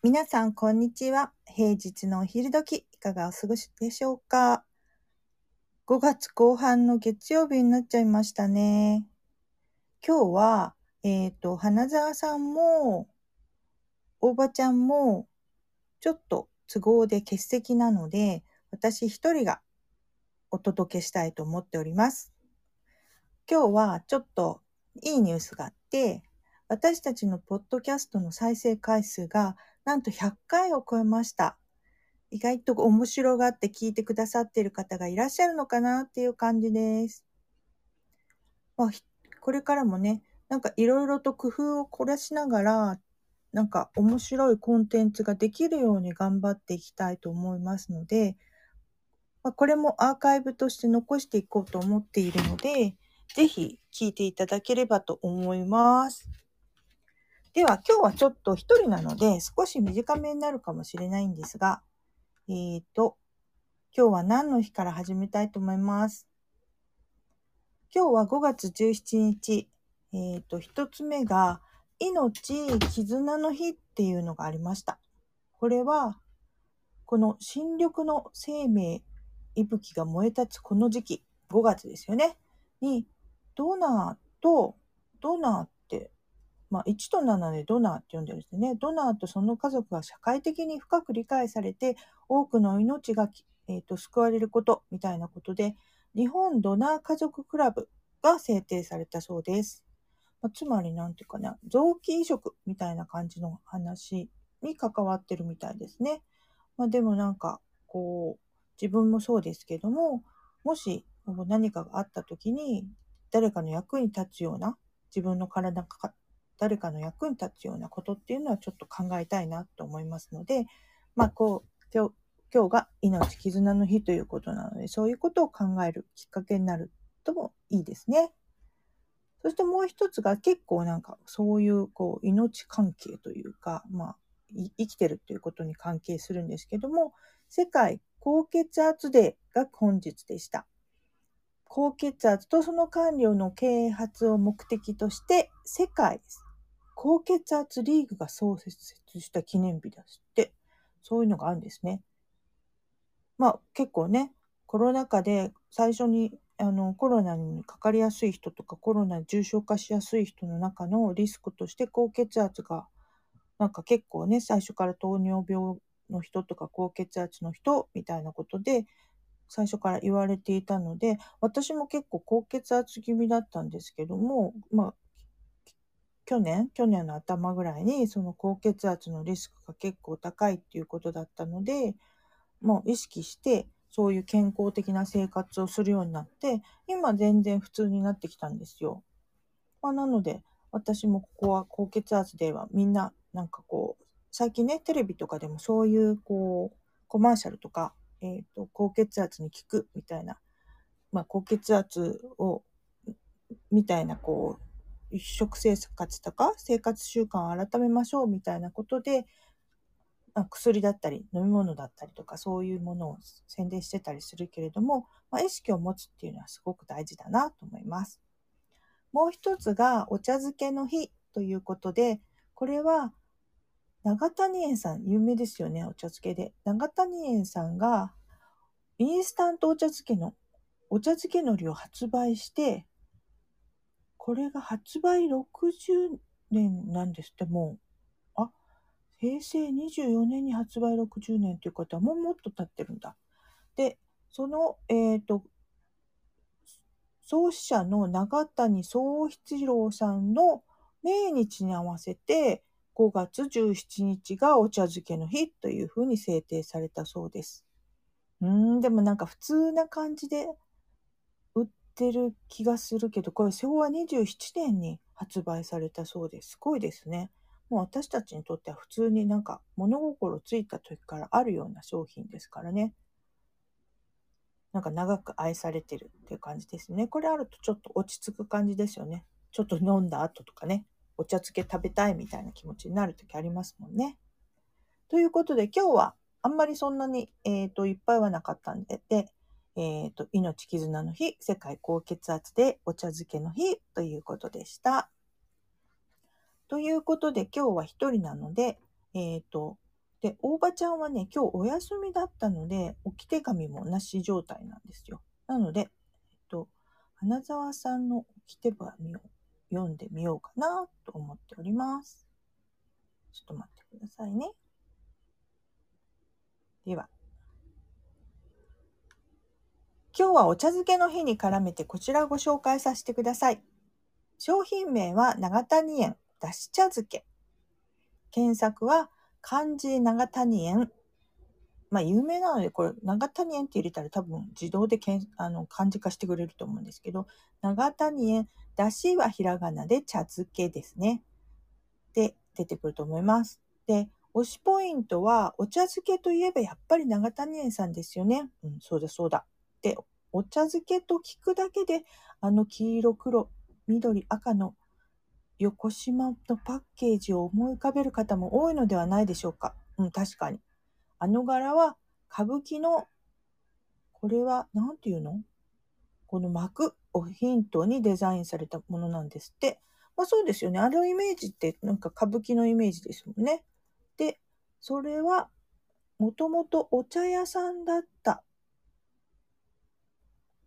皆さん、こんにちは。平日のお昼時、いかがお過ごしでしょうか ?5 月後半の月曜日になっちゃいましたね。今日は、えっ、と、花沢さんも、大場ちゃんも、ちょっと都合で欠席なので、私一人がお届けしたいと思っております。今日はちょっといいニュースがあって、私たちのポッドキャストの再生回数がなんと100回を超えました。意外と面白がって聞いてくださっている方がいらっしゃるのかなっていう感じです。まあ、これからもね、なんかいろいろと工夫を凝らしながら、なんか面白いコンテンツができるように頑張っていきたいと思いますので、まあ、これもアーカイブとして残していこうと思っているので、ぜひ聞いていただければと思います。では今日はちょっと一人なので少し短めになるかもしれないんですが、えーと、今日は何の日から始めたいと思います？今日は5月17日、えーと、一つ目が命絆の日っていうのがありました。これは、この新緑の生命息吹が燃え立つこの時期、5月ですよね。に、ドナーと、ドナー、まあ、1と7でドナーって呼んでるんですね。ドナーとその家族が社会的に深く理解されて、多くの命が、えー、と救われることみたいなことで、日本ドナー家族クラブが制定されたそうです。まあ、つまり、なんていうかな、臓器移植みたいな感じの話に関わってるみたいですね。まあ、でもなんか、こう、自分もそうですけども、もし何かがあった時に、誰かの役に立つような、自分の体が誰かの役に立つようなことっていうのはちょっと考えたいなと思いますので、まあこう、今日、今日が命絆の日ということなので、そういうことを考えるきっかけになるともいいですね。そしてもう一つが結構なんかそういうこう命関係というか、まあ生きてるということに関係するんですけども、世界高血圧デーが本日でした。高血圧とその管理の啓発を目的として、世界高血圧リーグが創設した記念日だって、そういうのがあるんですね。まあ結構ね、コロナ禍で最初にあのコロナにかかりやすい人とかコロナ重症化しやすい人の中のリスクとして高血圧がなんか結構ね、最初から糖尿病の人とか高血圧の人みたいなことで最初から言われていたので、私も結構高血圧気味だったんですけども、まあ、去年、去年の頭ぐらいにその高血圧のリスクが結構高いっていうことだったので、もう意識してそういう健康的な生活をするようになって、今全然普通になってきたんですよ。まあ、なので、私もここは高血圧ではみんななんかこう、最近ね、テレビとかでもそういうこう、コマーシャルとか、えっ、ー、と、高血圧に効くみたいな、まあ、高血圧を、みたいなこう、食生活とか生活習慣を改めましょうみたいなことで、まあ、薬だったり飲み物だったりとかそういうものを宣伝してたりするけれども、まあ、意識を持つっていうのはすごく大事だなと思います。もう一つがお茶漬けの日ということで、これは長谷園さん、有名ですよね、お茶漬けで。長谷園さんが、インスタントお茶漬けの、お茶漬け海苔を発売して、これが発売60年なんですって、もう。あ、平成24年に発売60年ということはもうもっと経ってるんだ。で、その、えっ、ー、と、創始者の長谷宗一郎さんの命日に合わせて、5月17日がお茶漬けの日というふうに制定されたそうです。うーん、でもなんか普通な感じでってる気がするけど、これ昭和27年に発売されたそうです。すごいですね。もう私たちにとっては普通になんか物心ついた時からあるような商品ですからね。なんか長く愛されてるっていう感じですね。これあるとちょっと落ち着く感じですよね。ちょっと飲んだ後とかね。お茶漬け食べたいみたいな気持ちになるときありますもんね。ということで今日はあんまりそんなに、えっ、ー、といっぱいはなかったんで、でえっ、ー、と、命絆の日、世界高血圧でお茶漬けの日ということでした。ということで今日は一人なので、えっ、ー、と、で、大場ちゃんはね、今日お休みだったので、置き手紙もなし状態なんですよ。なので、えっと、花沢さんの置き手紙を読んでみようかなと思っております。ちょっと待ってくださいね。では。今日はお茶漬けの日に絡めてこちらご紹介させてください。商品名は長谷園だし茶漬け。検索は漢字長谷園。まあ有名なのでこれ長谷園って入れたら多分自動でけんあの漢字化してくれると思うんですけど長谷園だしはひらがなで茶漬けですね。で出てくると思います。で推しポイントはお茶漬けといえばやっぱり長谷園さんですよね。うん、そうだそうだ。でお茶漬けと聞くだけであの黄色黒緑、赤の横島のパッケージを思い浮かべる方も多いのではないでしょうか。うん、確かに。あの柄は歌舞伎の、これは何て言うの？この幕をヒントにデザインされたものなんですって。まあそうですよね。あのイメージってなんか歌舞伎のイメージですもんね。で、それはもともとお茶屋さんだった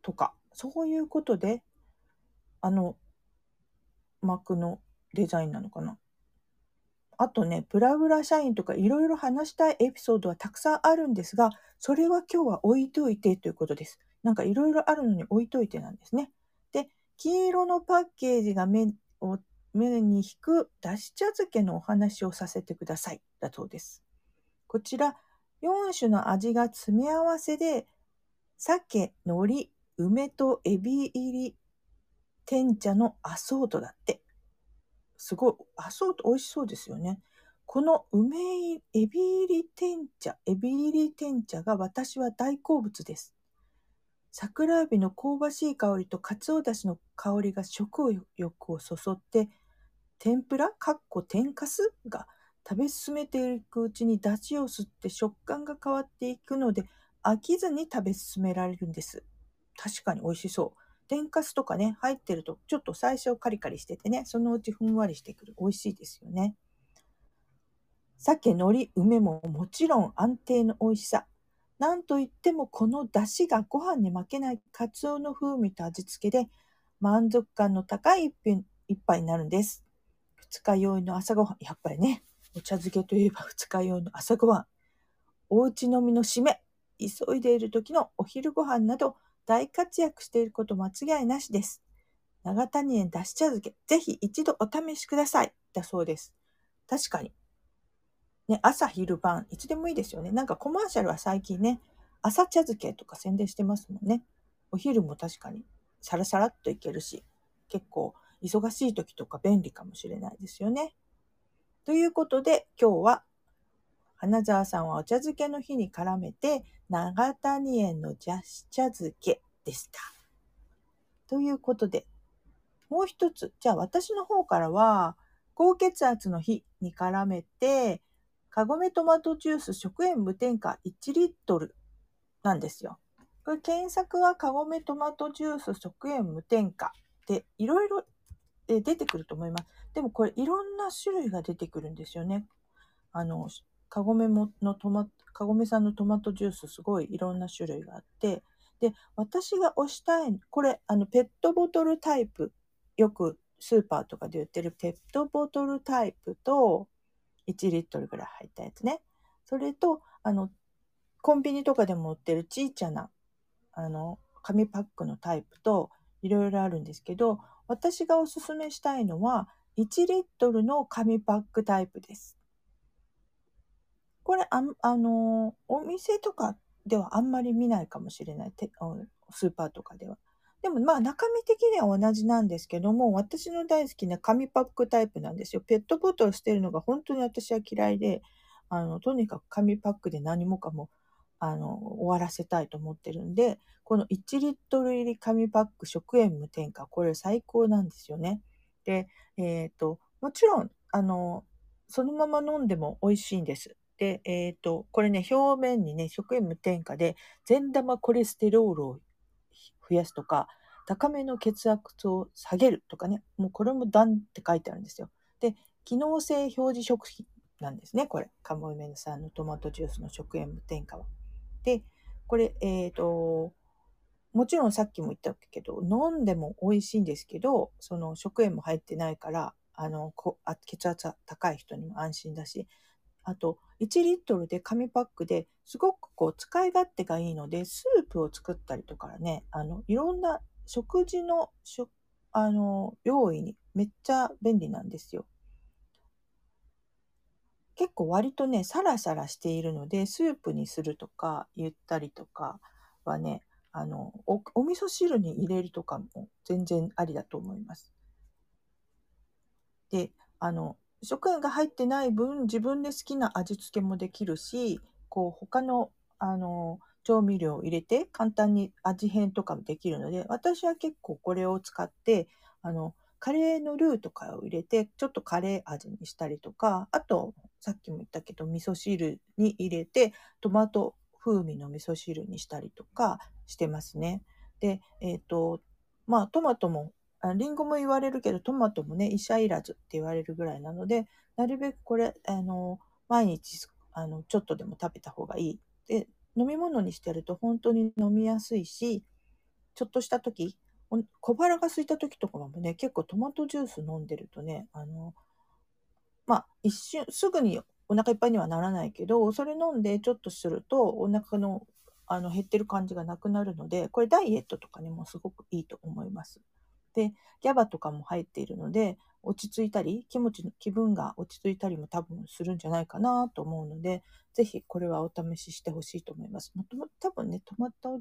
とか、そういうことで、あの膜のデザインなのかな。あとね、ブラブラ社員とかいろいろ話したいエピソードはたくさんあるんですが、それは今日は置いといてということです。なんかいろいろあるのに置いといてなんですね。で、黄色のパッケージが目を目に引くだし茶漬けのお話をさせてください。だそうです。こちら、4種の味が詰め合わせで、鮭、海苔、梅とエビ入り天茶のアソートだって。すごい、アソート美味しそうですよね。この梅エビ入り天茶、エビ入り天茶が私は大好物です。桜エビの香ばしい香りと鰹だしの香りが食欲をそそって、天ぷら、かっこ天かす？が食べ進めていくうちに出汁を吸って食感が変わっていくので飽きずに食べ進められるんです。確かに美味しそう。天かすとかね、入ってると、ちょっと最初カリカリしててね、そのうちふんわりしてくる。美味しいですよね。鮭、海苔、梅ももちろん安定の美味しさ。なんといってもこの出汁がご飯に負けないカツオの風味と味付けで満足感の高い一品一杯になるんです。二日酔いの朝ごはん。やっぱりね、お茶漬けといえば二日酔いの朝ごはん。おうち飲みの締め。急いでいる時のお昼ご飯など大活躍していること間違いなしです。長谷園だし茶漬け、ぜひ一度お試しください。だそうです。確かに。ね、朝昼晩、いつでもいいですよね。なんかコマーシャルは最近ね、朝茶漬けとか宣伝してますもんね。お昼も確かにサラサラっといけるし、結構忙しい時とか便利かもしれないですよね。ということで今日は花沢さんはお茶漬けの日に絡めて長谷園のジャス茶漬けでした。ということで、もう一つ、じゃあ私の方からは、高血圧の日に絡めて、カゴメトマトジュース食塩無添加1リットルなんですよ。これ検索はカゴメトマトジュース食塩無添加でいろいろ出てくると思います。でもこれいろんな種類が出てくるんですよね。あの、カゴメものトマカゴメさんのトマトジュースすごいいろんな種類があって、で、私が推したい、これ、あの、ペットボトルタイプ、よくスーパーとかで売ってるペットボトルタイプと、1リットルぐらい入ったやつね。それと、あの、コンビニとかでも売ってるちいちゃな、あの、紙パックのタイプと、いろいろあるんですけど、私がおすすめしたいのは、1リットルの紙パックタイプです。これ、ああの、お店とかではあんまり見ないかもしれない。スーパーとかでは。でもまあ中身的には同じなんですけども、私の大好きな紙パックタイプなんですよ。ペットボトル捨てるのが本当に私は嫌いで、あの、とにかく紙パックで何もかも、あの、終わらせたいと思ってるんで、この1リットル入り紙パック食塩無添加、これ最高なんですよね。で、えっ、ー、と、もちろん、あの、そのまま飲んでも美味しいんです。で、えっ、ー、と、これね、表面にね、食塩無添加で、善玉コレステロールを増やすとか、高めの血圧を下げるとかね、もうこれも段って書いてあるんですよ。で、機能性表示食品なんですね。これ。カモメさんのトマトジュースの食塩無添加は。で、これ、え、ー、と、もちろんさっきも言ったけど、飲んでも美味しいんですけど、その食塩も入ってないから、あの、こあ血圧が高い人にも安心だし、あと、1リットルで紙パックですごくこう使い勝手がいいので、スープを作ったりとかね、あの、いろんな食事の、あの、用意にめっちゃ便利なんですよ。結構割とね、サラサラしているので、スープにするとか言ったりとかはね、あの、お、お味噌汁に入れるとかも全然ありだと思います。で、あの、食塩が入ってない分、自分で好きな味付けもできるし、こう、他の、あの、調味料を入れて簡単に味変とかもできるので、私は結構これを使って、あの、カレーのルーとかを入れて、ちょっとカレー味にしたりとか、あと、さっきも言ったけど、味噌汁に入れて、トマト風味の味噌汁にしたりとかしてますね。で、えっ、ー、と、まあ、トマトも、あリンゴも言われるけど、トマトもね、医者いらずって言われるぐらいなので、なるべくこれ、あの、毎日、あの、ちょっとでも食べた方がいい。で、飲み物にしてると本当に飲みやすいし、ちょっとした時、小腹が空いた時とかもね、結構トマトジュース飲んでるとね、あの、まあ、一瞬、すぐにお腹いっぱいにはならないけど、それ飲んでちょっとすると、お腹の、あの、減ってる感じがなくなるので、これダイエットとかにもすごくいいと思います。で、ギャバとかも入っているので、落ち着いたり、気持ちの、気分が落ち着いたりも多分するんじゃないかなと思うので、ぜひこれはお試ししてほしいと思います。もとも多分ね、トマト、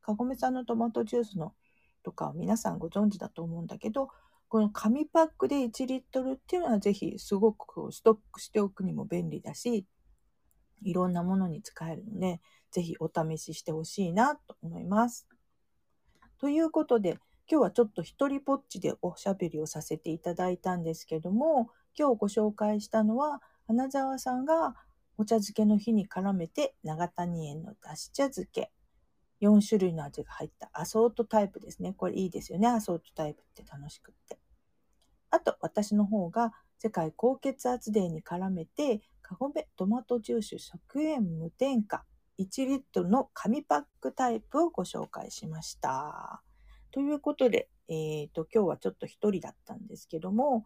かごめさんのトマトジュースのとか皆さんご存知だと思うんだけど、この紙パックで1リットルっていうのはぜひすごくストックしておくにも便利だし、いろんなものに使えるので、ぜひお試ししてほしいなと思います。ということで、今日はちょっと一人ぽっちでおしゃべりをさせていただいたんですけども、今日ご紹介したのは、花沢さんがお茶漬けの日に絡めて長谷園のだし茶漬け4種類の味が入ったアソートタイプですね。これいいですよね。アソートタイプって楽しくって。あと、私の方が世界高血圧デーに絡めて、カゴメトマトジュース食塩無添加1リットルの紙パックタイプをご紹介しました。ということで、えっ、ー、と、今日はちょっと一人だったんですけども、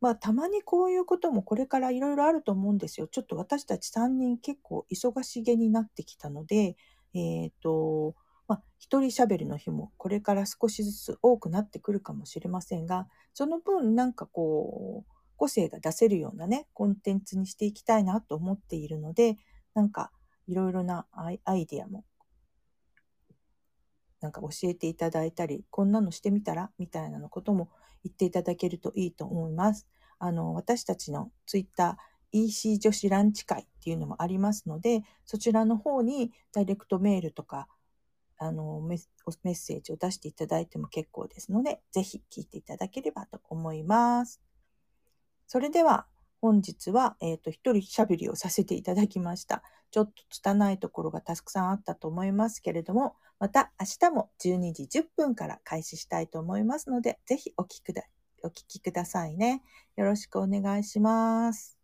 まあ、たまにこういうこともこれからいろいろあると思うんですよ。ちょっと私たち3人結構忙しげになってきたので、えっ、ー、と、まあ、一人喋りの日もこれから少しずつ多くなってくるかもしれませんが、その分なんかこう、個性が出せるようなね、コンテンツにしていきたいなと思っているので、なんかいろいろなアイディアも、なんか教えていただいたり、こんなのしてみたら？みたいなのことも言っていただけるといいと思います。あの、私たちのツイッター、EC 女子ランチ会っていうのもありますので、そちらの方にダイレクトメールとか、あのメ、メッセージを出していただいても結構ですので、ぜひ聞いていただければと思います。それでは、本日は、えっ、ー、と、一人喋りをさせていただきました。ちょっと拙いところがたくさんあったと思いますけれども、また明日も12時10分から開始したいと思いますので、ぜひお聞きくだお聞きくださいね。よろしくお願いします。